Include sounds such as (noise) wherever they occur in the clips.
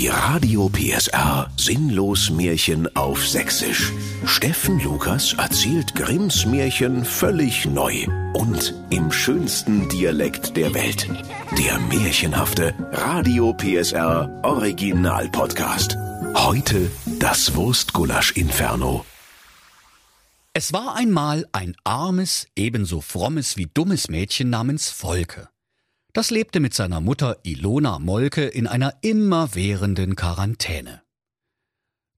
Die Radio PSR Sinnlos Märchen auf Sächsisch. Steffen Lukas erzählt Grimms Märchen völlig neu und im schönsten Dialekt der Welt. Der märchenhafte Radio PSR Original Podcast. Heute das Wurstgulasch Inferno. Es war einmal ein armes, ebenso frommes wie dummes Mädchen namens Volke. Das lebte mit seiner Mutter Ilona Molke in einer immerwährenden Quarantäne.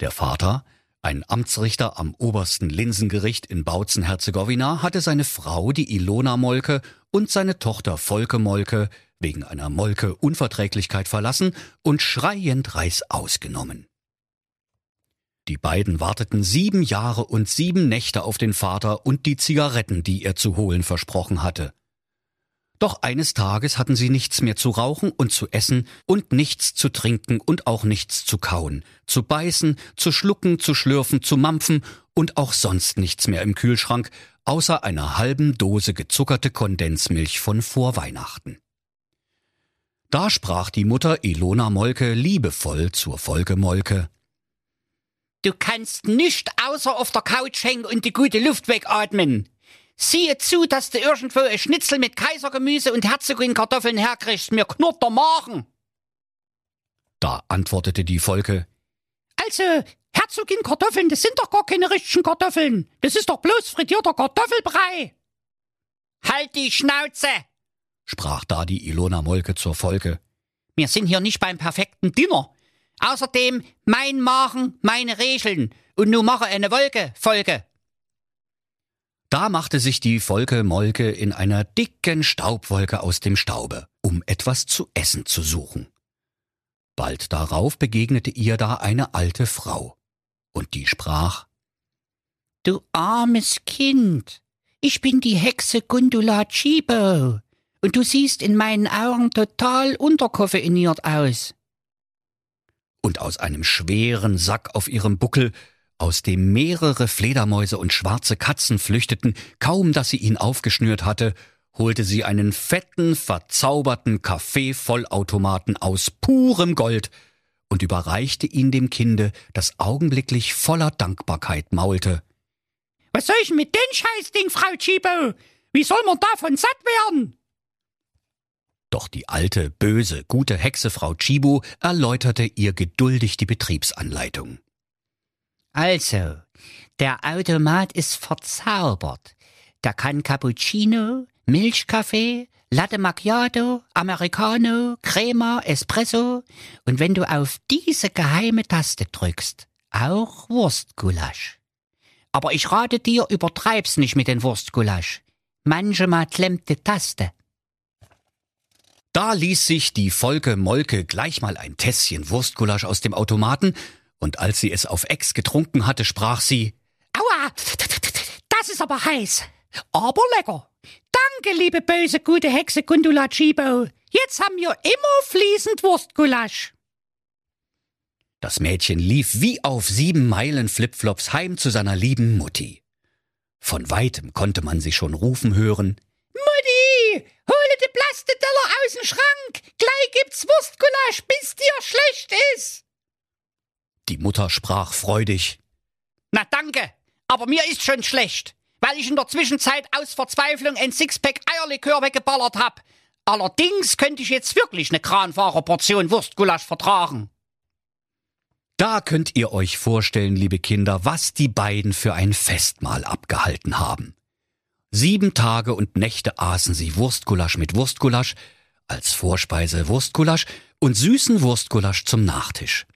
Der Vater, ein Amtsrichter am obersten Linsengericht in Bautzen-Herzegowina, hatte seine Frau, die Ilona Molke, und seine Tochter Volke Molke wegen einer Molke-Unverträglichkeit verlassen und schreiend reißaus genommen. Die beiden warteten sieben Jahre und sieben Nächte auf den Vater und die Zigaretten, die er zu holen versprochen hatte. Doch eines Tages hatten sie nichts mehr zu rauchen und zu essen und nichts zu trinken und auch nichts zu kauen, zu beißen, zu schlucken, zu schlürfen, zu mampfen und auch sonst nichts mehr im Kühlschrank, außer einer halben Dose gezuckerte Kondensmilch von vor Weihnachten. Da sprach die Mutter Ilona Molke liebevoll zur Folge Molke. Du kannst nicht außer auf der Couch hängen und die gute Luft wegatmen. Siehe zu, dass du irgendwo ein Schnitzel mit Kaisergemüse und Herzogin-Kartoffeln herkriegst. Mir knurrt der Magen. Da antwortete die Volke. Also, Herzogin-Kartoffeln, das sind doch gar keine richtigen Kartoffeln. Das ist doch bloß frittierter Kartoffelbrei. Halt die Schnauze, sprach da die Ilona Molke zur Volke. Wir sind hier nicht beim perfekten Dinner. Außerdem mein Magen, meine Regeln. Und nun mache eine Wolke, Folge. Da machte sich die Volke Molke in einer dicken Staubwolke aus dem Staube, um etwas zu essen zu suchen. Bald darauf begegnete ihr da eine alte Frau, und die sprach Du armes Kind, ich bin die Hexe Gundula Chibo, und du siehst in meinen Augen total unterkoffeiniert aus. Und aus einem schweren Sack auf ihrem Buckel aus dem mehrere Fledermäuse und schwarze Katzen flüchteten, kaum dass sie ihn aufgeschnürt hatte, holte sie einen fetten, verzauberten Kaffeevollautomaten aus purem Gold und überreichte ihn dem Kinde, das augenblicklich voller Dankbarkeit maulte. Was soll ich mit dem Scheißding, Frau Chibo? Wie soll man davon satt werden? Doch die alte, böse, gute Hexe Frau Chibo erläuterte ihr geduldig die Betriebsanleitung. Also, der Automat ist verzaubert. Da kann Cappuccino, Milchkaffee, Latte Macchiato, Americano, Crema, Espresso und wenn du auf diese geheime Taste drückst, auch Wurstgulasch. Aber ich rate dir, übertreib's nicht mit den Wurstgulasch. Manchmal klemmt die Taste. Da ließ sich die Volke Molke gleich mal ein Tässchen Wurstgulasch aus dem Automaten und als sie es auf Ex getrunken hatte, sprach sie Aua, das ist aber heiß, aber lecker. Danke, liebe böse gute Hexe Gundula Chibo. Jetzt haben wir immer fließend Wurstgulasch. Das Mädchen lief wie auf sieben Meilen Flipflops heim zu seiner lieben Mutti. Von weitem konnte man sie schon rufen hören. Mutti, hole die Plasteteller aus dem Schrank. Gleich gibt's Wurstgulasch, bis dir schlecht ist. Die Mutter sprach freudig. Na danke, aber mir ist schon schlecht, weil ich in der Zwischenzeit aus Verzweiflung ein Sixpack Eierlikör weggeballert hab. Allerdings könnte ich jetzt wirklich eine Kranfahrerportion Wurstgulasch vertragen. Da könnt ihr euch vorstellen, liebe Kinder, was die beiden für ein Festmahl abgehalten haben. Sieben Tage und Nächte aßen sie Wurstgulasch mit Wurstgulasch, als Vorspeise Wurstgulasch und süßen Wurstgulasch zum Nachtisch.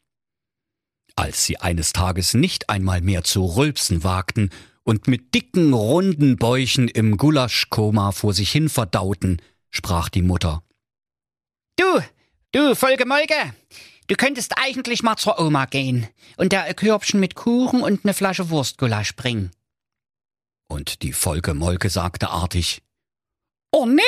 Als sie eines Tages nicht einmal mehr zu rülpsen wagten und mit dicken, runden Bäuchen im Gulaschkoma vor sich hin verdauten, sprach die Mutter. Du, du, Folge Molke, du könntest eigentlich mal zur Oma gehen und der Körbchen mit Kuchen und eine Flasche Wurstgulasch bringen. Und die Volke Molke sagte artig, Oh nee!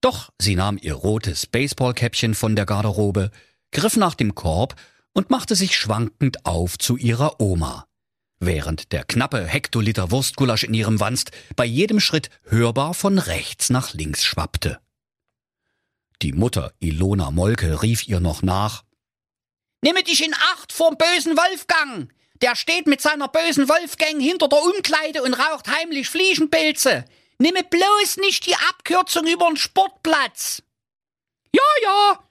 Doch sie nahm ihr rotes Baseballkäppchen von der Garderobe, griff nach dem Korb und machte sich schwankend auf zu ihrer Oma. Während der knappe Hektoliter Wurstgulasch in ihrem Wanst bei jedem Schritt hörbar von rechts nach links schwappte. Die Mutter Ilona Molke rief ihr noch nach. Nimme dich in Acht vorm bösen Wolfgang. Der steht mit seiner bösen Wolfgang hinter der Umkleide und raucht heimlich Fliegenpilze. Nimme bloß nicht die Abkürzung über den Sportplatz. Ja, ja,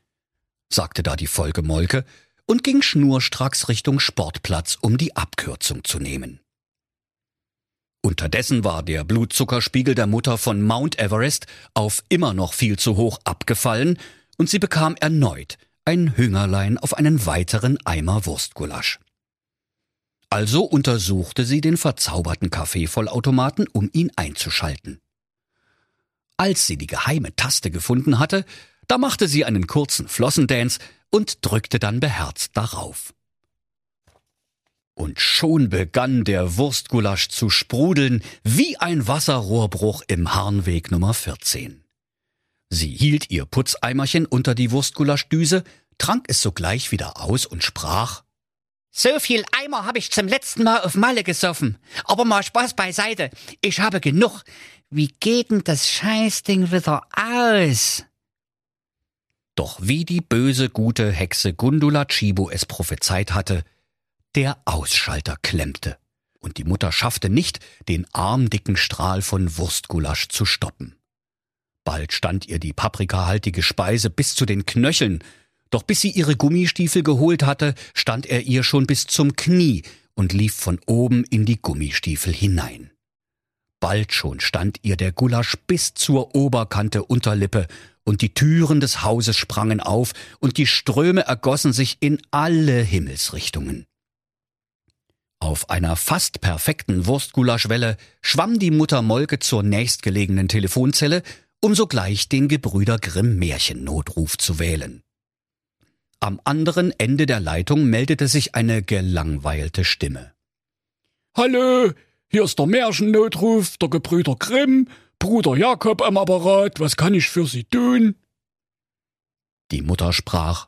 sagte da die Folge Molke und ging schnurstracks Richtung Sportplatz, um die Abkürzung zu nehmen. Unterdessen war der Blutzuckerspiegel der Mutter von Mount Everest auf immer noch viel zu hoch abgefallen und sie bekam erneut ein Hüngerlein auf einen weiteren Eimer Wurstgulasch. Also untersuchte sie den verzauberten Kaffeevollautomaten, um ihn einzuschalten. Als sie die geheime Taste gefunden hatte, da machte sie einen kurzen Flossendance und drückte dann beherzt darauf. Und schon begann der Wurstgulasch zu sprudeln wie ein Wasserrohrbruch im Harnweg Nummer 14. Sie hielt ihr Putzeimerchen unter die Wurstgulaschdüse, trank es sogleich wieder aus und sprach So viel Eimer habe ich zum letzten Mal auf Malle gesoffen. Aber mal Spaß beiseite. Ich habe genug. Wie geht denn das Scheißding wieder aus? Doch wie die böse gute Hexe Gundula Chibo es prophezeit hatte, der Ausschalter klemmte, und die Mutter schaffte nicht, den armdicken Strahl von Wurstgulasch zu stoppen. Bald stand ihr die paprikahaltige Speise bis zu den Knöcheln, doch bis sie ihre Gummistiefel geholt hatte, stand er ihr schon bis zum Knie und lief von oben in die Gummistiefel hinein. Bald schon stand ihr der Gulasch bis zur Oberkante Unterlippe, und die Türen des Hauses sprangen auf, und die Ströme ergossen sich in alle Himmelsrichtungen. Auf einer fast perfekten Wurstgulaschwelle schwamm die Mutter Molke zur nächstgelegenen Telefonzelle, um sogleich den Gebrüder Grimm Märchennotruf zu wählen. Am anderen Ende der Leitung meldete sich eine gelangweilte Stimme. Hallo, hier ist der Märchennotruf der Gebrüder Grimm, Bruder Jakob am Apparat, was kann ich für Sie tun? Die Mutter sprach.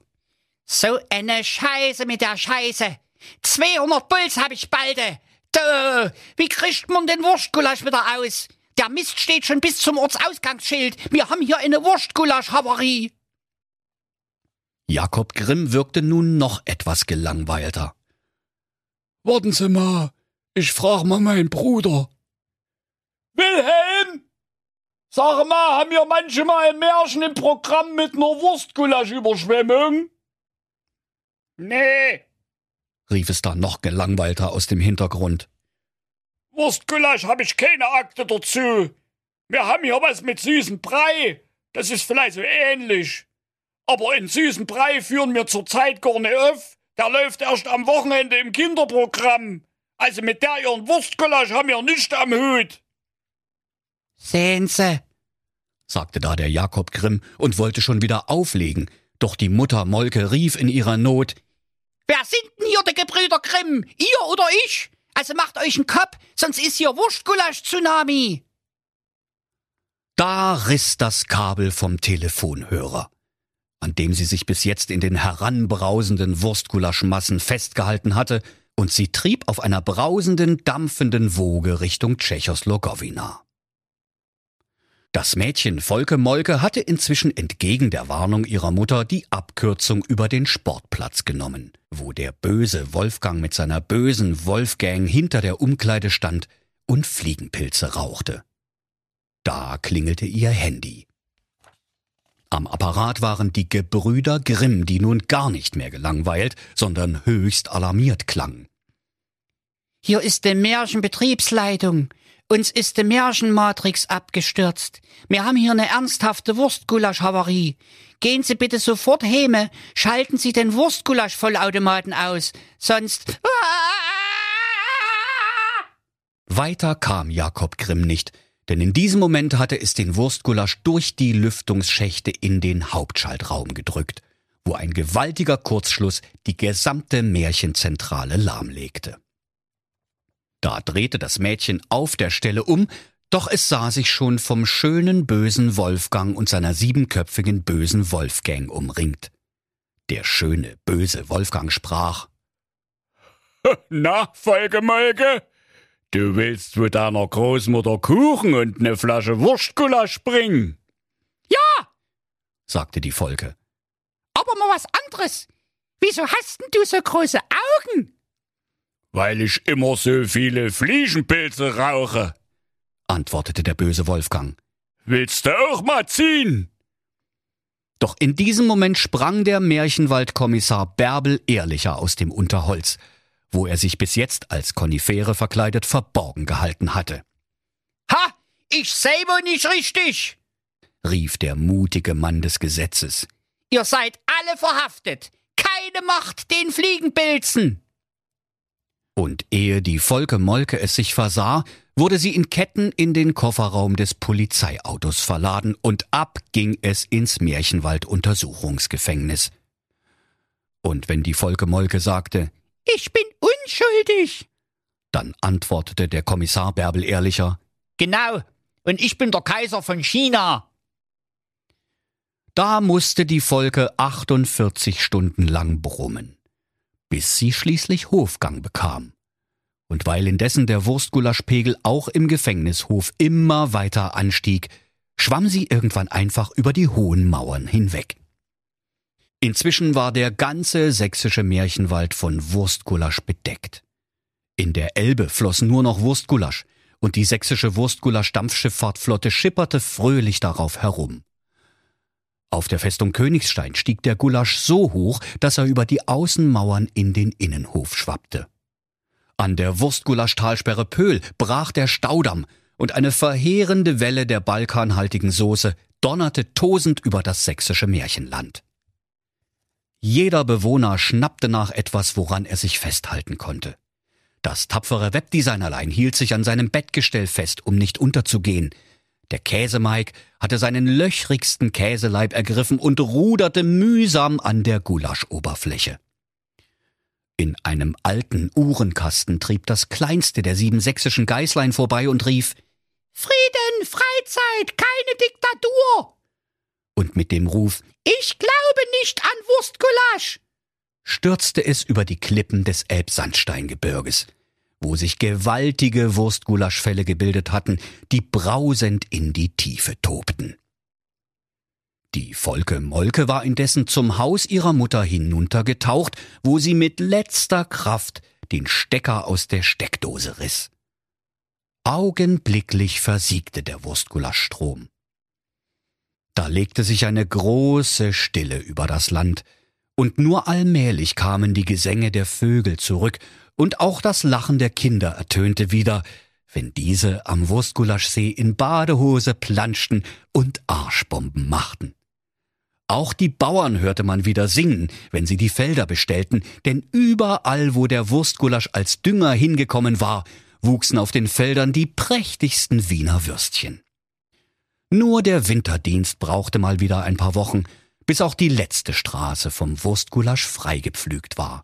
So eine Scheiße mit der Scheiße. 200 Puls hab ich balde. Da, wie kriegt man den Wurstgulasch wieder aus? Der Mist steht schon bis zum Ortsausgangsschild. Wir haben hier eine Wurstgulasch-Havarie. Jakob Grimm wirkte nun noch etwas gelangweilter. Warten Sie mal, ich frag mal meinen Bruder. Wilhelm! Sag mal, haben wir manchmal ein Märchen im Programm mit einer Wurstgulasch-Überschwemmung? Nee, rief es da noch gelangweilter aus dem Hintergrund. Wurstgulasch hab ich keine Akte dazu. Wir haben hier was mit süßem Brei. Das ist vielleicht so ähnlich. Aber in süßen Brei führen wir zurzeit gar nicht auf. Der läuft erst am Wochenende im Kinderprogramm. Also mit der ihren Wurstgulasch haben wir nicht am Hut. Sehen Sie, sagte da der Jakob Grimm und wollte schon wieder auflegen. Doch die Mutter Molke rief in ihrer Not. Wer sind denn hier die Gebrüder Grimm? Ihr oder ich? Also macht euch einen Kopf, sonst ist hier Wurstgulasch-Tsunami. Da riss das Kabel vom Telefonhörer an dem sie sich bis jetzt in den heranbrausenden Wurstgulaschmassen festgehalten hatte, und sie trieb auf einer brausenden, dampfenden Woge Richtung Tschechoslowakowina. Das Mädchen Volke Molke hatte inzwischen entgegen der Warnung ihrer Mutter die Abkürzung über den Sportplatz genommen, wo der böse Wolfgang mit seiner bösen Wolfgang hinter der Umkleide stand und Fliegenpilze rauchte. Da klingelte ihr Handy. Am Apparat waren die Gebrüder Grimm, die nun gar nicht mehr gelangweilt, sondern höchst alarmiert klangen. Hier ist die Märchenbetriebsleitung. Uns ist die Märchenmatrix abgestürzt. Wir haben hier eine ernsthafte Wurstgulasch-Havarie. Gehen Sie bitte sofort heme, schalten Sie den Wurstgulasch-Vollautomaten aus, sonst... Weiter kam Jakob Grimm nicht, denn in diesem Moment hatte es den Wurstgulasch durch die Lüftungsschächte in den Hauptschaltraum gedrückt, wo ein gewaltiger Kurzschluss die gesamte Märchenzentrale lahmlegte. Da drehte das Mädchen auf der Stelle um, doch es sah sich schon vom schönen bösen Wolfgang und seiner siebenköpfigen bösen Wolfgang umringt. Der schöne böse Wolfgang sprach (laughs) Na, Folgemolke, Du willst mit deiner Großmutter Kuchen und ne Flasche Wurstgulasch bringen? Ja, sagte die Volke. Aber mal was anderes. Wieso hast denn du so große Augen? Weil ich immer so viele Fliegenpilze rauche, antwortete der böse Wolfgang. Willst du auch mal ziehen? Doch in diesem Moment sprang der Märchenwaldkommissar Bärbel Ehrlicher aus dem Unterholz, wo er sich bis jetzt als Konifere verkleidet verborgen gehalten hatte. Ha! Ich wohl nicht richtig! rief der mutige Mann des Gesetzes. Ihr seid alle verhaftet! Keine Macht den Fliegenpilzen! Und ehe die Volke Molke es sich versah, wurde sie in Ketten in den Kofferraum des Polizeiautos verladen und ab ging es ins Märchenwald-Untersuchungsgefängnis. Und wenn die Volke Molke sagte, ich bin unschuldig, dann antwortete der Kommissar Bärbel ehrlicher, Genau, und ich bin der Kaiser von China. Da musste die Volke 48 Stunden lang brummen, bis sie schließlich Hofgang bekam. Und weil indessen der Wurstgulaschpegel auch im Gefängnishof immer weiter anstieg, schwamm sie irgendwann einfach über die hohen Mauern hinweg. Inzwischen war der ganze sächsische Märchenwald von Wurstgulasch bedeckt. In der Elbe floss nur noch Wurstgulasch, und die sächsische Wurstgulasch-Dampfschifffahrtflotte schipperte fröhlich darauf herum. Auf der Festung Königstein stieg der Gulasch so hoch, dass er über die Außenmauern in den Innenhof schwappte. An der Wurstgulasch-Talsperre Pöhl brach der Staudamm und eine verheerende Welle der balkanhaltigen Soße donnerte tosend über das sächsische Märchenland. Jeder Bewohner schnappte nach etwas, woran er sich festhalten konnte. Das tapfere Webdesignerlein hielt sich an seinem Bettgestell fest, um nicht unterzugehen. Der Käsemeik hatte seinen löchrigsten Käseleib ergriffen und ruderte mühsam an der Gulaschoberfläche. In einem alten Uhrenkasten trieb das kleinste der sieben sächsischen Geißlein vorbei und rief Frieden, Freizeit, keine Diktatur. Und mit dem Ruf Ich glaube nicht an Wurstgulasch stürzte es über die Klippen des Elbsandsteingebirges, wo sich gewaltige Wurstgulaschfälle gebildet hatten, die brausend in die Tiefe tobten. Die Volke Molke war indessen zum Haus ihrer Mutter hinuntergetaucht, wo sie mit letzter Kraft den Stecker aus der Steckdose riss. Augenblicklich versiegte der Wurstgulaschstrom. Da legte sich eine große Stille über das Land, und nur allmählich kamen die Gesänge der Vögel zurück, und auch das Lachen der Kinder ertönte wieder, wenn diese am Wurstgulaschsee in Badehose planschten und Arschbomben machten. Auch die Bauern hörte man wieder singen, wenn sie die Felder bestellten, denn überall, wo der Wurstgulasch als Dünger hingekommen war, wuchsen auf den Feldern die prächtigsten Wiener Würstchen. Nur der Winterdienst brauchte mal wieder ein paar Wochen, bis auch die letzte Straße vom Wurstgulasch freigepflügt war.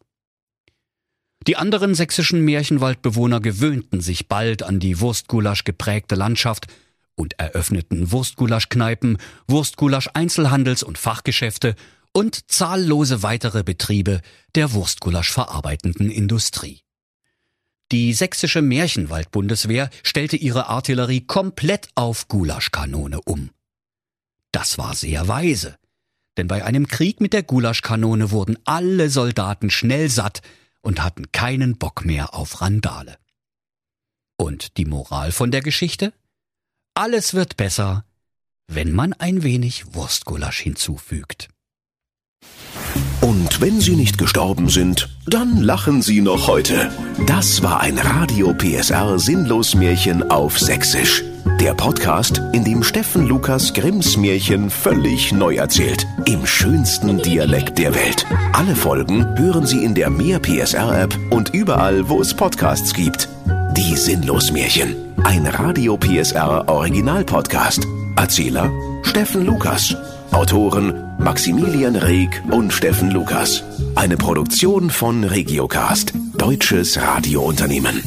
Die anderen sächsischen Märchenwaldbewohner gewöhnten sich bald an die Wurstgulasch geprägte Landschaft und eröffneten Wurstgulaschkneipen, Wurstgulasch-Einzelhandels- und Fachgeschäfte und zahllose weitere Betriebe der Wurstgulasch verarbeitenden Industrie. Die sächsische Märchenwaldbundeswehr stellte ihre Artillerie komplett auf Gulaschkanone um. Das war sehr weise, denn bei einem Krieg mit der Gulaschkanone wurden alle Soldaten schnell satt und hatten keinen Bock mehr auf Randale. Und die Moral von der Geschichte? Alles wird besser, wenn man ein wenig Wurstgulasch hinzufügt. Und wenn sie nicht gestorben sind, dann lachen sie noch heute. Das war ein Radio PSR Sinnlos-Märchen auf Sächsisch. Der Podcast, in dem Steffen Lukas Grimms Märchen völlig neu erzählt. Im schönsten Dialekt der Welt. Alle Folgen hören Sie in der Mehr PSR App und überall, wo es Podcasts gibt. Die Sinnlos-Märchen. Ein Radio PSR Original Podcast. Erzähler Steffen Lukas. Autoren Maximilian Reg und Steffen Lukas. Eine Produktion von Regiocast, deutsches Radiounternehmen.